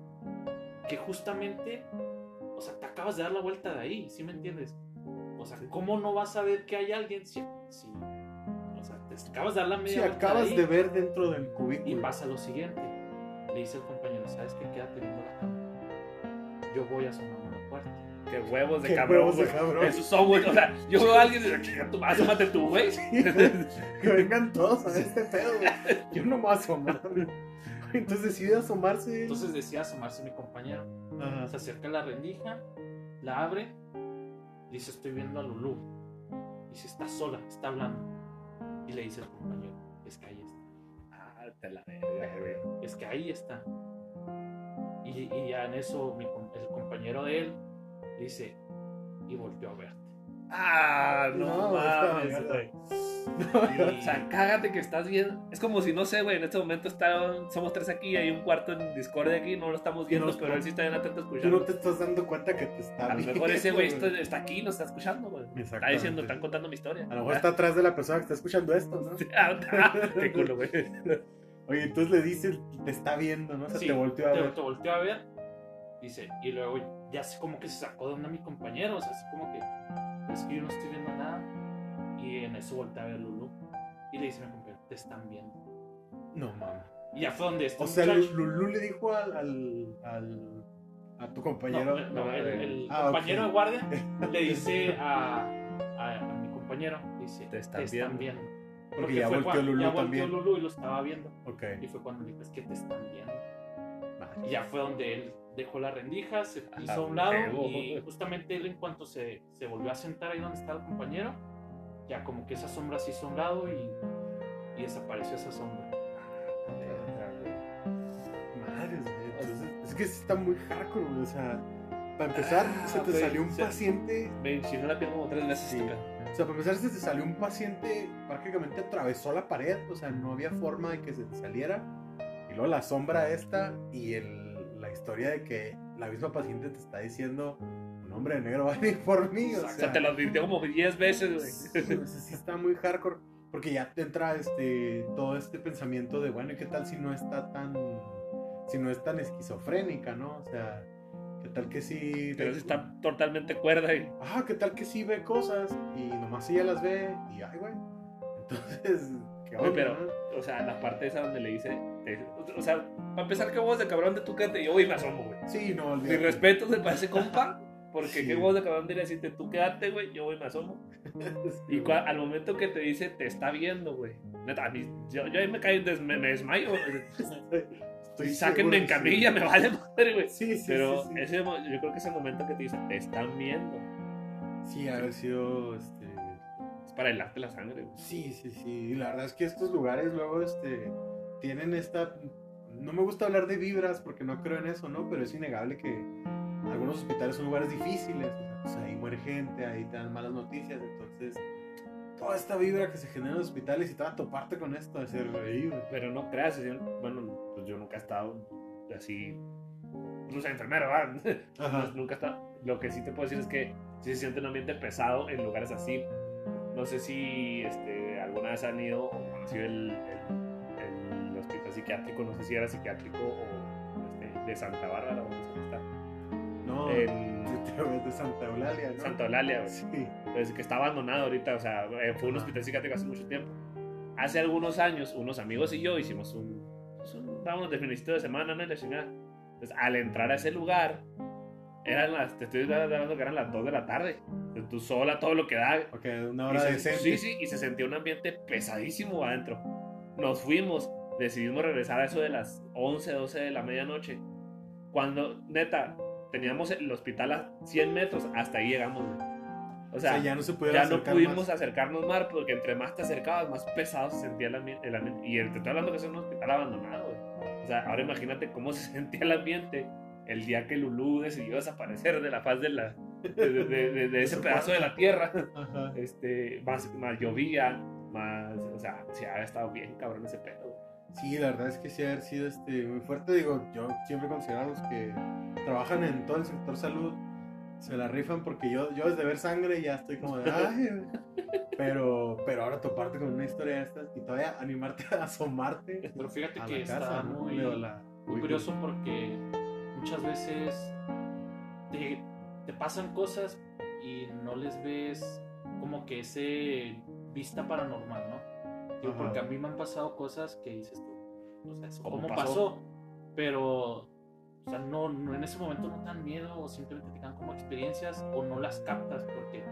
que justamente, o sea, te acabas de dar la vuelta de ahí, ¿sí me entiendes? O sea, ¿cómo no vas a ver que hay alguien si, si o sea, te acabas de dar la media Si vuelta acabas ahí? de ver dentro del Y cubículo. pasa lo siguiente. Le dice el compañero, ¿sabes qué? Quédate viendo la cámara. Yo voy a asomar a la puerta. Qué huevos de Qué cabrón, huevos de cabrón. Esos son, güey. O sea, yo veo a alguien y digo, "Chinga tu madre, asómate tú, güey. que vengan todos a este pedo, güey. Yo no me voy a asomar. [LAUGHS] Entonces decide asomarse. Entonces decía asomarse mi compañero. Se acerca a la rendija, la abre, dice, estoy viendo a Lulú. Dice, está sola, está hablando. Y le dice al compañero, es que ahí está. Ah, te la verga, güey. Es que ahí está. Y, y ya en eso mi el compañero de él dice, y volteó a verte. Ah, no, No, mames, güey. Y- O sea, cágate que estás viendo. Es como si, no sé, güey, en este momento está, somos tres aquí, hay un cuarto en Discord aquí, no lo estamos viendo, nos- pero él sí está bien atento Tú escuchando. no te estás dando cuenta que te está A lo mejor ese güey está, está aquí, nos está escuchando, güey. Está diciendo, están contando mi historia. A lo mejor está atrás de la persona que está escuchando esto, ¿no? Ah, Qué culo, güey. [LAUGHS] Oye, entonces le dices, te está viendo, ¿no? O sea, Sí, te volteó a te, ver. te volteó a ver. Dice, y luego ya sé como que se sacó de onda mi compañero, o sea, así como que, es que yo no estoy viendo nada. Y en eso voltea a ver Lulu. Y le dice a mi compañero, te están viendo. No, mames. Y ya fue donde este O sea, muchacho- Lulú le dijo al, al, al- a tu compañero. No, no, el, el Ah, compañero ok. de guardia [LAUGHS] le dice a, a compañero, dice, Te están viendo". Porque ya fue volteó cuando- Lulú ya volteó también. Lulú y lo estaba viendo. Ok. Y fue cuando le dije, es que te están viendo. Vale. Y ya fue donde él dejó la rendija, se hizo a un lado y justamente él en cuanto se, se volvió a sentar ahí donde estaba el compañero, ya como que esa sombra se hizo a un lado y, y desapareció esa sombra. Madres. Entonces, es que está muy hardcore, güey. O sea, para empezar, Ah, se te salió un se- paciente. Me enchinó la piel como tres veces. Sí. O sea, para empezar, se te salió un paciente, prácticamente atravesó la pared. O sea, no había forma de que se te saliera. Y luego la sombra esta y el, la historia de que la misma paciente te está diciendo: Un hombre de negro va a venir por mí. O O sea, sea, te lo advirtió como 10 veces, Sí, sí está muy hardcore. Porque ya te entra este, todo este pensamiento de, bueno, ¿y qué tal si no está tan. si no es tan esquizofrénica, ¿no? O sea, ¿qué tal que sí. Pero sí está totalmente cuerda y Ah, ¿qué tal que sí ve cosas y nomás ella las ve y, ay, güey. [LAUGHS] Entonces, ¿qué onda, pero, no? O sea, la parte esa donde le dice, te- o sea, para empezar, qué voz de cabrón de tu quédate, yo voy y me asomo, güey. Sí, no, Mi olvídate. respeto se parece compa, porque Sí. qué voz de cabrón de decirte, tú quédate, güey, yo voy y me asomo. Y cua- al momento que te dice, te está viendo, güey. Neta, a mí, yo, yo ahí me caigo, des- me, me desmayo. Estoy Sáquenme en seguro que camilla, me vale madre, güey. Sí, sí. Pero sí, sí. ese, mo- yo creo que ese momento que te dice, te están viendo, Sí, haber sido, este... para helarte la sangre, güey. Sí, sí, sí. La verdad es que estos lugares luego este, tienen esta... No me gusta hablar de vibras porque no creo en eso, ¿no? Pero es innegable que algunos hospitales son lugares difíciles. O sea, pues ahí muere gente, ahí te dan malas noticias. Entonces, toda esta vibra que se genera en los hospitales y te va a toparte con esto de ser reír. Pero no creas, bueno, pues yo nunca he estado así, pues, no sé, enfermero, ¿verdad? [LAUGHS] Ajá. nunca he estado. Lo que sí te puedo decir es que sí se siente un ambiente pesado en lugares así. No sé si este, alguna vez han ido o conocido el, el, el hospital psiquiátrico, no sé si era psiquiátrico o este, de Santa Bárbara o no sé está. No, En de, Santa Eulalia, ¿no? Santa Eulalia, güey. Sí. Pues, que está abandonado ahorita, o sea, eh, fue un hospital psiquiátrico hace mucho tiempo. Hace algunos años, unos amigos y yo hicimos un, pues, un vámonos de de semana, ¿no? Y la chingada. Entonces, al entrar a ese lugar, eran las, te estoy hablando que eran las 2 de la tarde. Tú sola, todo lo que da. Ok, una hora decente. Sí, sí, y se sentía un ambiente pesadísimo adentro. Nos fuimos, decidimos regresar a eso de las 11, 12 de la medianoche. Cuando, neta, teníamos el hospital a 100 metros, hasta ahí llegamos, güey. O O sea, sea, ya no se ya no pudimos acercarnos más porque entre más te acercabas, más pesado se sentía el, ambi- el ambiente. Y te estoy hablando que es un hospital abandonado, güey. O sea, ahora imagínate cómo se [LAUGHS] sentía el ambiente el día que Lulú decidió desaparecer de la faz de, la, de, de- de- [LAUGHS] ese pedazo de la tierra. Ajá. Este, más, más llovía, más. O sea, sí, había estado bien cabrón ese pedo. Sí, la verdad es que sí haber sido este, muy fuerte. Digo, yo siempre considero a los que trabajan en todo el sector salud se la rifan porque yo, yo desde ver sangre ya estoy como de ay, [LAUGHS] pero, pero ahora toparte con una historia de estas y todavía animarte a asomarte Pero fíjate a que la está casa, ¿no? muy, Digo, la- muy curioso porque muchas veces te, te pasan cosas y no les ves como que ese vista paranormal, ¿no? Digo, porque a mí me han pasado cosas que dices tú, o sea, eso ¿Cómo ¿cómo, pasó? pasó? Pero, o sea, no, no, en ese momento no te dan miedo o simplemente te dan como experiencias o no las captas porque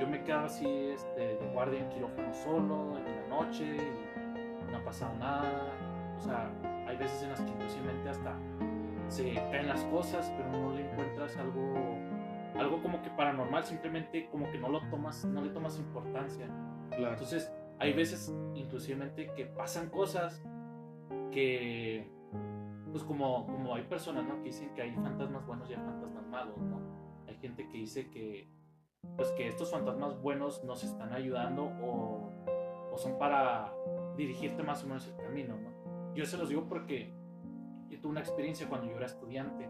yo me quedaba así este, de guardia en quirófano solo en la noche y no ha pasado nada. O sea, hay veces en las que inclusive hasta se caen las cosas, pero no le encuentras algo algo como que paranormal, simplemente como que no lo tomas, no le tomas importancia. claro. Entonces, hay veces inclusivemente que pasan cosas que pues como, como hay personas ¿no? que dicen que hay fantasmas buenos y hay fantasmas malos, ¿no? Hay gente que dice que pues que estos fantasmas buenos nos están ayudando o, o son para dirigirte más o menos el camino, ¿no? Yo se los digo porque yo tuve una experiencia cuando yo era estudiante.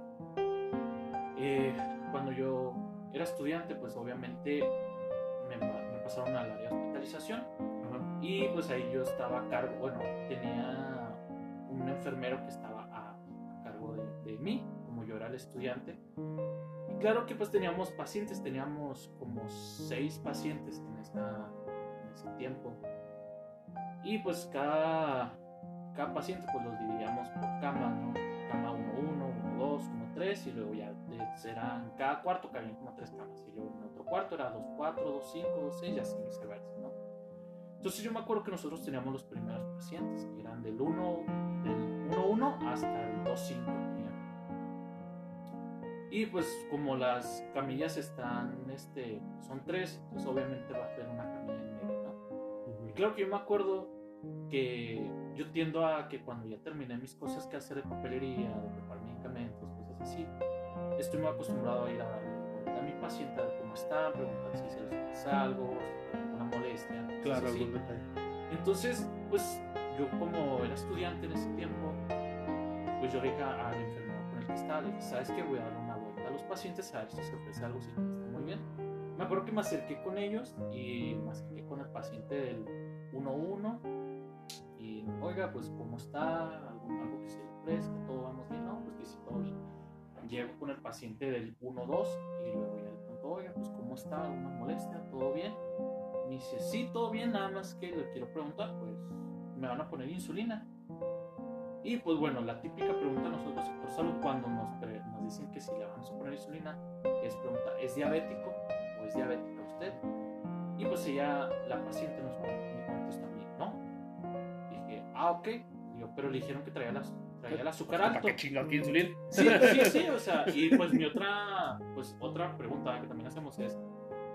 Eh, cuando yo era estudiante, pues obviamente me, me pasaron al área de hospitalización y pues ahí yo estaba a cargo, bueno, tenía un enfermero que estaba a, a cargo de, de mí, como yo era el estudiante. Y claro que pues teníamos pacientes, teníamos como seis pacientes en, esta, en ese tiempo. Y pues cada, cada paciente pues los dividíamos por cama, ¿no? Cama 1-1, 1-2, 2, 1, 3 y luego ya de- serán cada cuarto cabían como tres camas y luego en otro cuarto era 2, 4, 2, 5, 2, 6 y así viceversa, ¿no? Entonces yo me acuerdo que nosotros teníamos los primeros pacientes que eran del 1, del 1, 1 hasta el 2, 5 tenían. Y pues como las camillas están, este, son tres, pues obviamente va a haber una camilla en medio, ¿no? Y claro que yo me acuerdo que yo tiendo a que cuando ya terminé mis cosas que hacer de papelería, de preparar medicamentos, cosas así, estoy muy acostumbrado a ir a darle vuelta a mi paciente, a ver cómo está, preguntar si se les pasa algo, si tiene alguna molestia. Claro, algún detalle. Entonces, pues yo como era estudiante en ese tiempo, pues yo dije al enfermero con el que estaba, le dije, ¿sabes qué? Voy a darle una vuelta a los pacientes a ver si se ofrece algo, si no está muy bien. Me acuerdo que me acerqué con ellos y me acerqué con el paciente del 1-1 y, oiga, pues ¿cómo está? ¿Algo, algo que se le ofrezca? ¿Todo vamos bien? No, pues sí, todo bien. Llego con el paciente del 1-2 y luego ya le pregunto, oiga, pues ¿cómo está? ¿Alguna molestia? ¿Todo bien? Me dice, sí, todo bien, nada más que le quiero preguntar, pues, ¿me van a poner insulina? Y pues bueno, la típica pregunta nosotros, sector salud, cuando nos, nos dicen que si le vamos a poner insulina, es preguntar, ¿es diabético o es diabética usted? Y pues ella, la paciente nos ah, ok. Digo, pero le dijeron que traía, las, traía el azúcar ¿Para alto. qué chingados quiere insulina? Sí, sí, sí, o sea, [LAUGHS] y pues mi otra, pues otra pregunta que también hacemos es,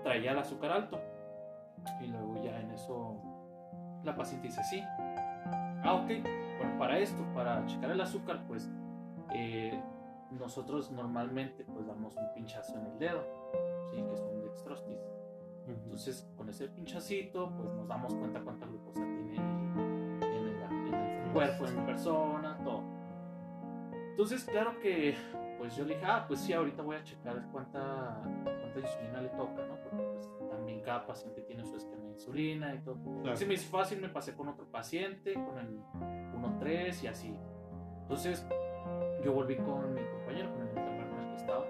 ¿traía el azúcar alto? Y luego ya en eso la paciente dice sí. Ah, ok. Bueno, para esto, para checar el azúcar, pues eh, nosotros normalmente pues damos un pinchazo en el dedo, sí, que es un dextrostis. Entonces, con ese pinchacito, pues nos damos cuenta cuánta glucosa tiene cuerpo de mi persona, todo. Entonces, claro que, pues yo le dije, ah, pues sí, ahorita voy a checar cuánta, cuánta insulina le toca, ¿no? Porque pues, también cada paciente tiene su esquema de insulina y todo. Claro. Se me hizo fácil, me pasé con otro paciente, con el 1-3 y así. Entonces, yo volví con mi compañero, con el enfermero con el que estaba.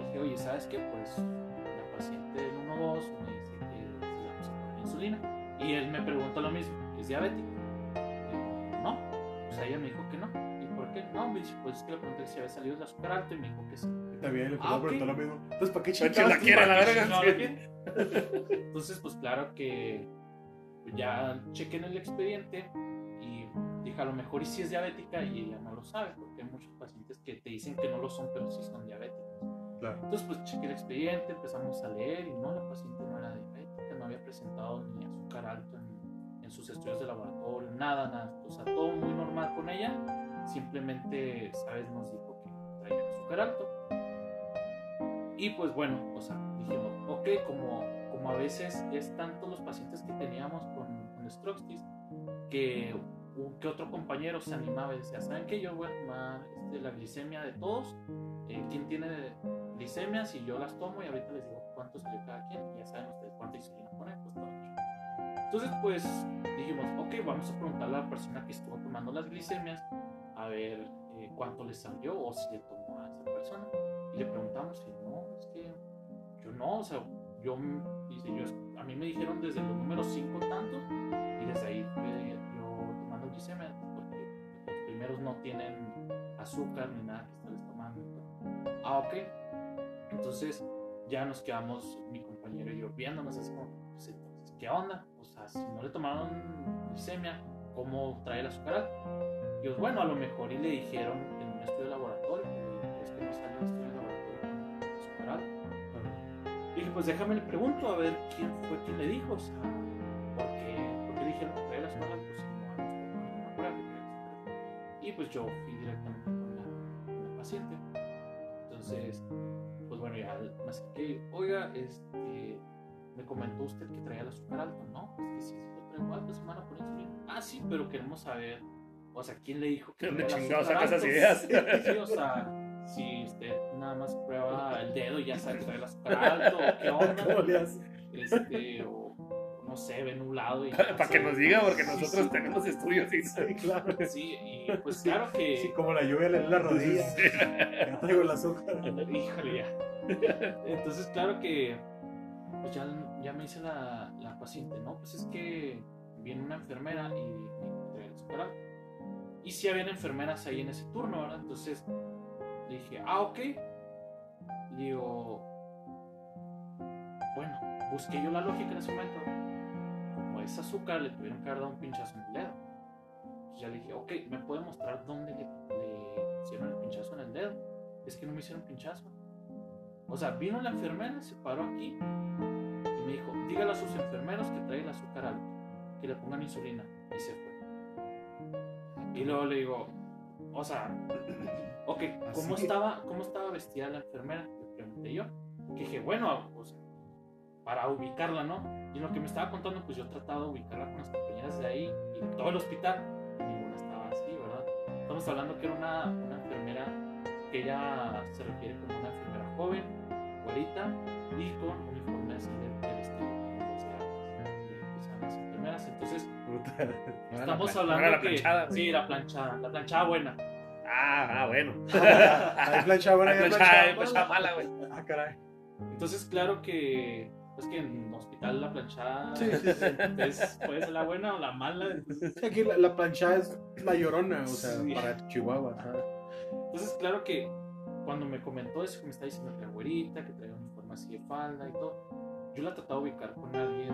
Y dije, oye, ¿sabes qué? Pues la paciente del 1-2 me dice que si le vamos a poner insulina. Y él me pregunta lo mismo, ¿es diabético? Pues ella me dijo que no. ¿Y por qué? No, me dice, pues es que le pregunté si había salido el azúcar alto y me dijo que sí. También le Ah, ok. preguntó lo mismo. Entonces, ¿para qué chingados? la quiere, la verga. Entonces, pues claro que ya chequé en el expediente y dije, a lo mejor y si es diabética y ella no lo sabe, porque hay muchos pacientes que te dicen que no lo son, pero sí son diabéticos. Claro. Entonces, pues chequé el expediente, empezamos a leer y no, la paciente no era diabética, no había presentado ni azúcar alto en, sus estudios de laboratorio, nada, nada. O sea, todo muy normal con ella. Simplemente, ¿sabes? Nos dijo que traía azúcar alto. Y pues bueno, o sea, dijimos, ok, como, como a veces es tanto los pacientes que teníamos con, con Stroxtis, que que otro compañero se animaba y decía, ¿saben qué? Yo voy a tomar este, la glicemia de todos. Eh, ¿Quién tiene glicemias? Y yo las tomo y ahorita les digo cuánto salió cada quien. Y ya saben ustedes cuánta insulina poner, pues todo. Entonces, pues dijimos, ok, vamos a preguntarle a la persona que estuvo tomando las glicemias a ver eh, cuánto le salió o si le tomó a esa persona. Y le preguntamos y no, es que yo no, o sea, yo, dice, yo, a mí me dijeron desde los números 5 tantos y desde ahí fue yo tomando glicemia porque los primeros no tienen azúcar ni nada que estarles tomando. Ah, ok. Entonces ya nos quedamos, mi compañero y yo, viéndonos así como, pues entonces, ¿qué onda? O sea, si no le tomaron glicemia, ¿cómo trae el azúcar? Y yo, bueno, a lo mejor y le dijeron en un estudio de laboratorio, es que no salió un estudio de laboratorio azúcar alto. Y dije, pues déjame le pregunto a ver quién fue quien le dijo, o sea, ¿por qué, por qué dijeron traía las malas? Pues no azúcar alto. Y pues yo fui directamente con la, con la paciente. Entonces, pues bueno, ya me acerqué, oiga, este, me comentó usted que traía el azúcar alto, ¿no? Es que sí, sí, lo traigo alto, semana por insulina. Ah, sí, pero queremos saber, o sea, ¿quién le dijo que ¿De dónde chingados azúcar saca esas ideas? Sí, o sea, si usted nada más prueba el dedo y ya sabe que trae el azúcar [LAUGHS] alto, qué onda, ¿Cómo le este, o no sé, ve nublado y [LAUGHS] Para que nos diga, porque Sí, nosotros sí. tenemos estudios y Sí, [LAUGHS] claro. Sí, y pues claro que. Sí, como la lluvia le da en la rodilla. Ya traigo el azúcar. Híjole, ya. Entonces, claro que. Pues ya, ya me dice la, la paciente, ¿no? Pues es que viene una enfermera y me trae el. Y sí habían enfermeras ahí en ese turno, ¿verdad? Entonces, Le dije, ah, ok. Digo, bueno, busqué yo la lógica en ese momento. Como es azúcar, le tuvieron que haber dado un pinchazo en el dedo. Entonces ya le dije, ok, ¿me puede mostrar dónde le, le hicieron el pinchazo en el dedo? Es que no me hicieron pinchazo. O sea, vino la enfermera, se paró aquí me dijo, dígale a sus enfermeros que trae el azúcar alto, que le pongan insulina. Y se fue. Y luego le digo, o sea, [CLEARS THROAT] ok, ¿cómo Así. estaba, ¿cómo estaba vestida la enfermera? Le pregunté yo. Que dije, bueno, pues, para ubicarla, ¿no? Y lo que me estaba contando, pues yo trataba de ubicarla con las compañeras de ahí y todo el hospital. y Ninguna estaba así, ¿verdad? Estamos hablando que era una, una enfermera que ella se refiere como una enfermera joven, güerita y con uniforme de, No la estamos plan- hablando la que. planchada, sí, la planchada, la planchada buena. Ah, ah, bueno. [LAUGHS] Hay plancha buena y Hay hay planchada, hay plancha planchada mala. güey. Ah, caray. Entonces, claro que. Es que en hospital la planchada Sí, sí, sí. es, puede ser la buena o la mala. Entonces, Sí, Aquí la, la plancha es la llorona, o sea, Sí. para Chihuahua. ajá. entonces, claro que cuando me comentó eso, que me está diciendo que era güerita, que traía una forma así de falda y todo, yo la trataba de ubicar con alguien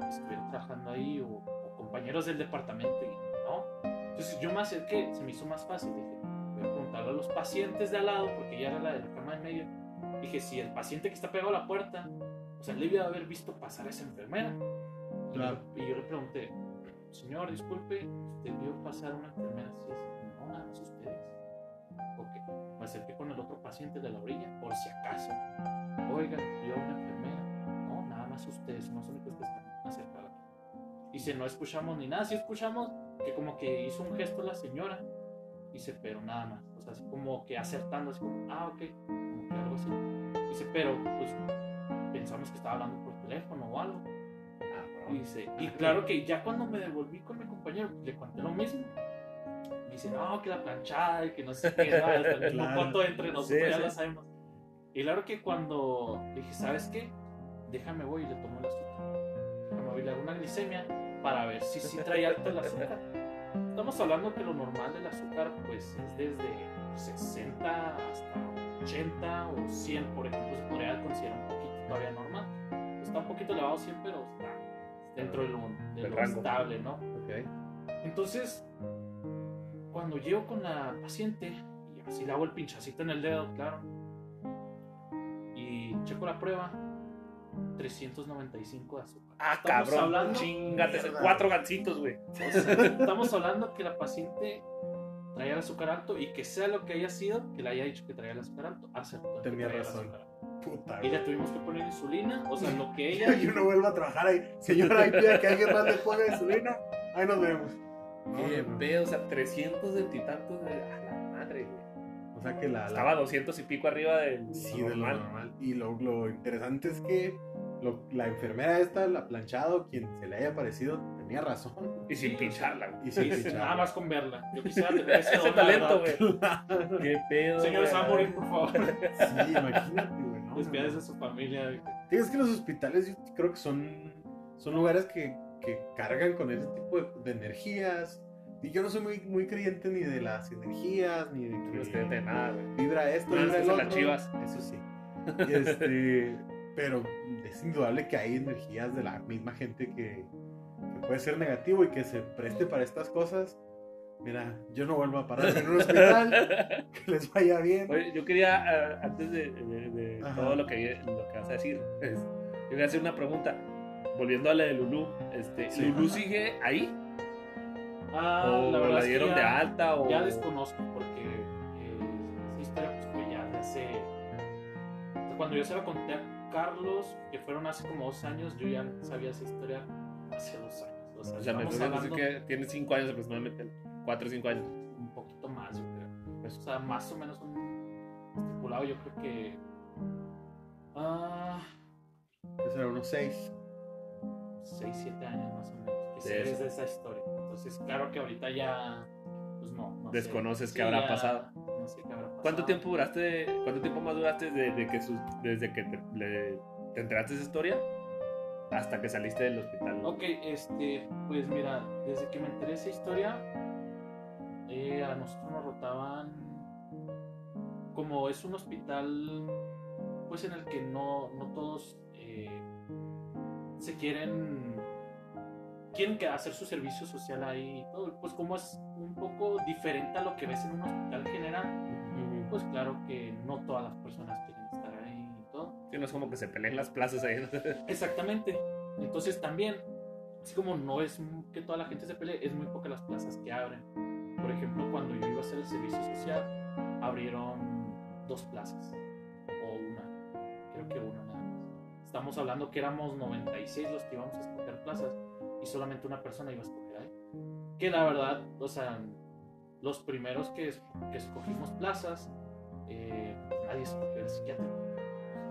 que estuviera trabajando ahí o compañeros del departamento y no. Entonces, yo me acerqué, se me hizo más fácil. Dije, voy a preguntarle a los pacientes de al lado, porque ya era la de la cama en medio. Dije, si el paciente que está pegado a la puerta, o sea, le iba a haber visto pasar a esa enfermera. Y, Claro. yo, y yo le pregunté, señor, disculpe, ¿usted vio pasar a una enfermera? Es, no, nada más ustedes. Ok, me acerqué con el otro paciente de la orilla, por si acaso. Oiga, vio a una enfermera. No, nada más ustedes, no son los que están. Dice, no escuchamos ni nada, sí escuchamos que como que hizo un gesto la señora. Dice, pero nada más. O sea, así como que acertando, así como, ah, ok, como que algo así. Dice, pero pues pensamos que estaba hablando por teléfono o algo. Y dice, y claro que ya cuando me devolví con mi compañero, le conté lo mismo. Me dice, no, que la planchada y que no sé qué, ¿no? hasta el mismo Claro. entre nosotros Sí, ya sí. lo sabemos. Y claro que cuando dije, ¿sabes qué? Déjame voy y le tomo el azúcar. Déjame voy le hago una glicemia para ver si sí trae alto el azúcar. Estamos hablando que lo normal del azúcar pues es desde 60 hasta 80 o 100, por ejemplo, se podría considerar un poquito todavía normal. Está un poquito elevado 100, pero está dentro de lo, de lo rango. estable, ¿no? Ok. Entonces, cuando llego con la paciente, y así le hago el pinchacito en el dedo, claro, y checo la prueba, 395 de azúcar. Ah, Estamos cabrón. hablando- Chingate, Mierda. cuatro gancitos, güey. O sea, estamos hablando que la paciente traía el azúcar alto y que sea lo que haya sido, que le haya dicho que traía el azúcar alto, aceptó. Tenía razón. Puta. Y le tuvimos que poner insulina, o sea, lo que [LAUGHS] ella... Que uno vuelva a trabajar ahí. Señora, ahí pida que alguien más le ponga insulina. Ahí nos vemos. No, Qué no, no. pedo, o sea, 300 de tantos de. Sea que la. la- Estaba 200 y pico arriba del Sí, de lo normal. normal. Y lo, lo interesante es que lo- la enfermera esta, la planchado, quien se le haya parecido, tenía razón. Y sin pincharla, güey. Y sin pichar. [LAUGHS] nada más con verla. Yo quisiera [LAUGHS] tener ese, Ese la talento, güey. Qué pedo. Señor, güey. a morir, por favor. Sí, imagínate, güey. ¿no? De su familia. Sí, es que los hospitales yo creo que son, son lugares que, que cargan con ese tipo de, de energías. Y yo no soy muy, muy creyente ni de las energías, ni de No que que de nada, güey. vibra esto, No, vibra el otro. las chivas. Eso sí. Este, [LAUGHS] pero es indudable que hay energías de la misma gente que, que puede ser negativo y que se preste para estas cosas. Mira, yo no vuelvo a parar en un hospital, [LAUGHS] que les vaya bien. Oye, yo quería, ah, antes de, de- de todo lo que, lo que vas a decir, es- yo quería hacer una pregunta. Volviendo a la de Lulu, este, Sí. ¿Lulu sigue ahí? Ah, ¿O la la, verdad es que dieron ya- de alta? O... Ya desconozco porque eh, esa historia pues fue ya de hace... o sea, Cuando yo se la conté a Carlos, que fueron hace como dos años, yo ya sabía esa historia hace dos años. O sea, O sea, me hablando que tiene 5 años aproximadamente. 4 o 5 años. un poquito más, yo creo. O sea, más o menos un estipulado, yo creo que... Ah, Que será unos seis. 6, 7 años más o menos. Que De eso. esa historia. Entonces, claro que ahorita ya... Pues no, no sé. Desconoces qué Sí, habrá ya pasado. No sé qué habrá pasado. ¿Cuánto tiempo duraste, cuánto tiempo más duraste desde que, sus- desde que te, le- te enteraste de esa historia hasta que saliste del hospital? Ok, este, pues mira, desde que me enteré de esa historia, eh, a nosotros nos rotaban como es un hospital, pues en el que no, no todos eh, se quieren quieren que hacer su servicio social ahí y todo, pues como es un poco diferente a lo que ves en un hospital general, pues claro que no todas las personas quieren estar ahí y todo. Sí, no es como que se peleen las plazas ahí. [LAUGHS] Exactamente. Entonces también, así como no es que toda la gente se pelee, es muy pocas las plazas que abren. Por ejemplo, cuando yo iba a hacer el servicio social, abrieron dos plazas. O una. Creo que una nada más. Estamos hablando que éramos 96 los que íbamos a escoger plazas y solamente una persona iba a escoger ahí. Que la verdad, o sea, los primeros que, que escogimos plazas, eh, nadie escogió el psiquiátrico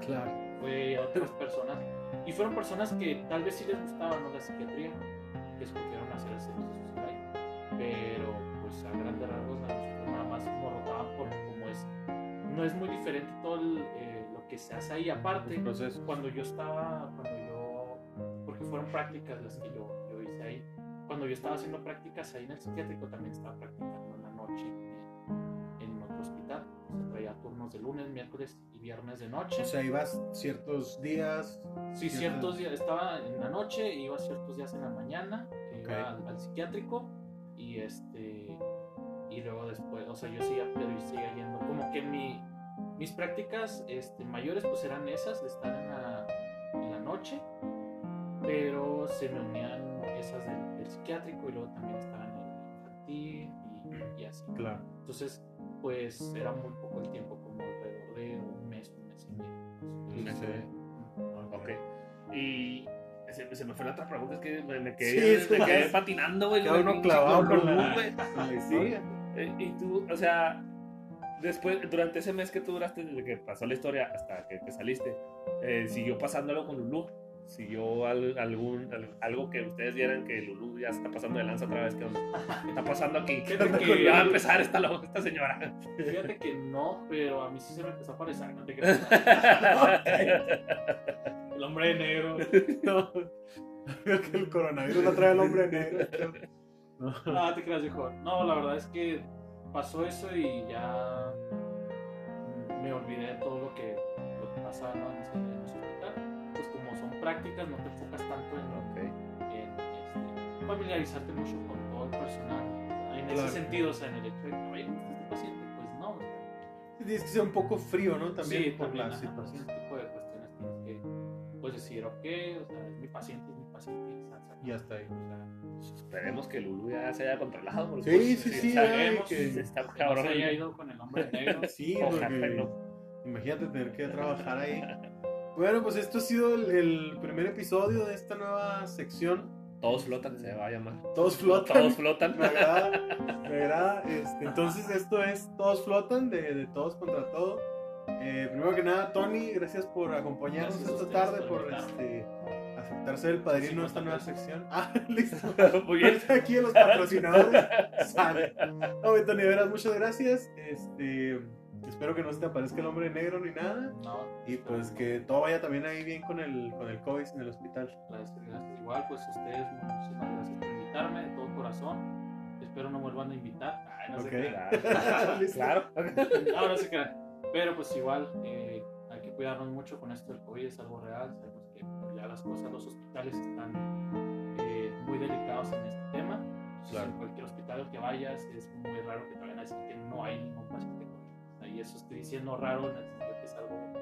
Claro. fue a otras personas. Y fueron personas que tal vez sí les gustaba ¿no? la psiquiatría, que escogieron hacer el servicio social. Pero pues a grandes rasgos a nada más nos rotaban por cómo es. No es muy diferente todo el, eh, lo que se hace ahí. Aparte, proceso. cuando yo estaba, cuando yo, porque fueron prácticas las que yo. Cuando yo estaba haciendo prácticas ahí en el psiquiátrico, también estaba practicando en la noche en, en otro hospital. O sea, traía turnos de lunes, miércoles y viernes de noche. O sea, ibas ciertos días. Sí, ciertos días, estaba en la noche, iba ciertos días en la mañana, que Ok. iba al, al psiquiátrico y este y luego después, o sea, yo seguía, pero yo seguía yendo, como que mi, mis prácticas este, mayores pues eran esas, de estar en la, en la noche, pero se me unían esas del psiquiátrico y luego también estaba en el infantil y, y así. Claro. Entonces, pues era muy poco el tiempo, como alrededor de un mes, un mes y medio. Un mes y Sí. Ok. Y se, se me fue la otra pregunta, es que me, me Sí, quedé, es me quedé que patinando, güey. uno clavado con Lulú, la- güey. La historia. Eh, Y tú, o sea, después, durante ese mes que tú duraste, desde que pasó la historia hasta que, que saliste, eh, siguió pasándolo con Lulú. Siguió al- algún, al- algo que ustedes vieran que Lulú ya se está pasando de lanza otra vez. ¿Qué onda? ¿Qué está pasando aquí? Fíjate que- va a empezar esta, esta señora. Fíjate que no, pero a mí sí se me empezó a parecer, no te creas. [LAUGHS] El hombre de negro. No. Que el coronavirus lo trae el hombre negro. No. No, te creas, viejo. No, la verdad es que pasó eso y ya me olvidé de todo lo que, lo que pasaba ¿no? Prácticas, no te enfocas tanto en, en, este, familiarizarte mucho con todo el personal. En Claro. ese sentido, o sea, en el hecho de que, oye, ¿cómo está este paciente? Pues no, o sea, Tienes que ser un poco frío, ¿no? También sí, por también, la ajá, situación. Ese tipo de cuestiones tienes que pues, decir, ok, o sea, es mi paciente, es mi paciente. y sa- sa- Y hasta ahí. o sea, Esperemos que Lulú ya se haya controlado. porque, Sí, pues, sí, sí, sabemos ay, que- Está que no cabrón. se haya ido con el hombre negro. [LAUGHS] Sí, Ojalá porque no. imagínate tener que trabajar ahí. [LAUGHS] Bueno, pues esto ha sido el, el primer episodio de esta nueva sección. Todos flotan, se va a llamar. Todos flotan. Todos flotan. Me agrada, me agrada. Este, entonces esto es Todos Flotan, de, de Todos contra Todo. Eh, primero que nada, Tony, gracias por acompañarnos Gracias esta tarde, por este, aceptar ser el padrino de esta nueva 50 pesos. sección. [LAUGHS] Ah, listo. [LAUGHS] Muy bien. Aquí los patrocinadores. [LAUGHS] Sale. No, Tony, de veras, muchas gracias. Este, espero que no se te aparezca el hombre negro ni nada. No, Y pues que todo vaya también ahí bien con el, con el COVID en el hospital. gracias, gracias. Igual, pues ustedes, muchísimas gracias por invitarme de todo corazón. Espero no vuelvan a invitar. Ay, no Ok. se [LAUGHS] crean. Claro. No, no se crean. Pero pues igual, eh, hay que cuidarnos mucho con esto del COVID, es algo real. Sabemos que pues, ya las cosas, los hospitales están eh, muy delicados en este tema. Entonces, Claro. En cualquier hospital al que vayas, es muy raro que te vayan a decir que no hay ningún paciente y eso estoy diciendo raro en el sentido que es algo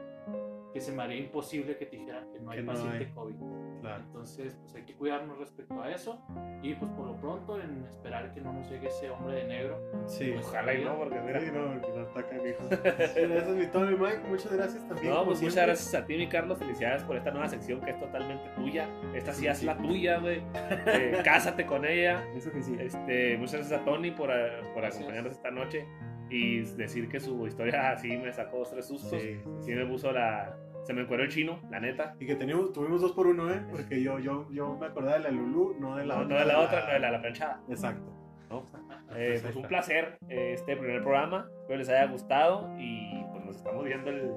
que se me haría imposible que te dijeran que no hay Que no paciente hay. COVID. Claro. Entonces, pues hay que cuidarnos respecto a eso. Y pues por lo pronto, en esperar que no nos llegue ese hombre de negro. Sí. Ojalá y no, porque mira. Sí, no, porque no está canijo. Gracias, mi [LAUGHS] Tony Mike. Muchas gracias también. No, pues muchas siempre. gracias a ti, mi Carlos. Felicidades por esta nueva sección que es totalmente tuya. Esta sí es la tuya, güey. Eh, [LAUGHS] cásate con ella. Eso que sí. Este, muchas gracias a Tony por, eh, por acompañarnos esta noche y decir que su historia [LAUGHS] así me sacó dos, tres sustos. Sí, Sí. me puso la. Se me encueró el chino, la neta. Y que teníamos, tuvimos dos por uno, ¿eh? Porque yo, yo, yo me acordaba de la Lulu, no de la No, otra. no de la otra, no de la, la planchada. Exacto. ¿no? Pues Eh, pues un placer eh, este primer programa. Espero les haya gustado y pues nos estamos viendo el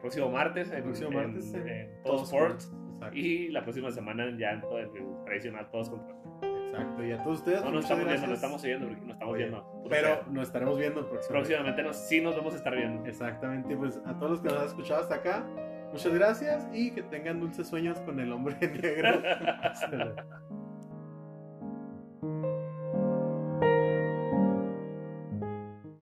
próximo martes. En, próximo en- martes en en Todo Todos Sports. Y la próxima semana ya en todo el tradicional Todos contra. Exacto. Y a todos ustedes. No nos estamos viendo, nos estamos siguiendo, porque nos estamos Oye, viendo. Pero nos estaremos viendo próximamente. próximamente nos, sí nos vamos a estar viendo. Exactamente, pues a todos los que nos han escuchado hasta acá, muchas gracias y que tengan dulces sueños con el hombre [LAUGHS] negro. [LAUGHS]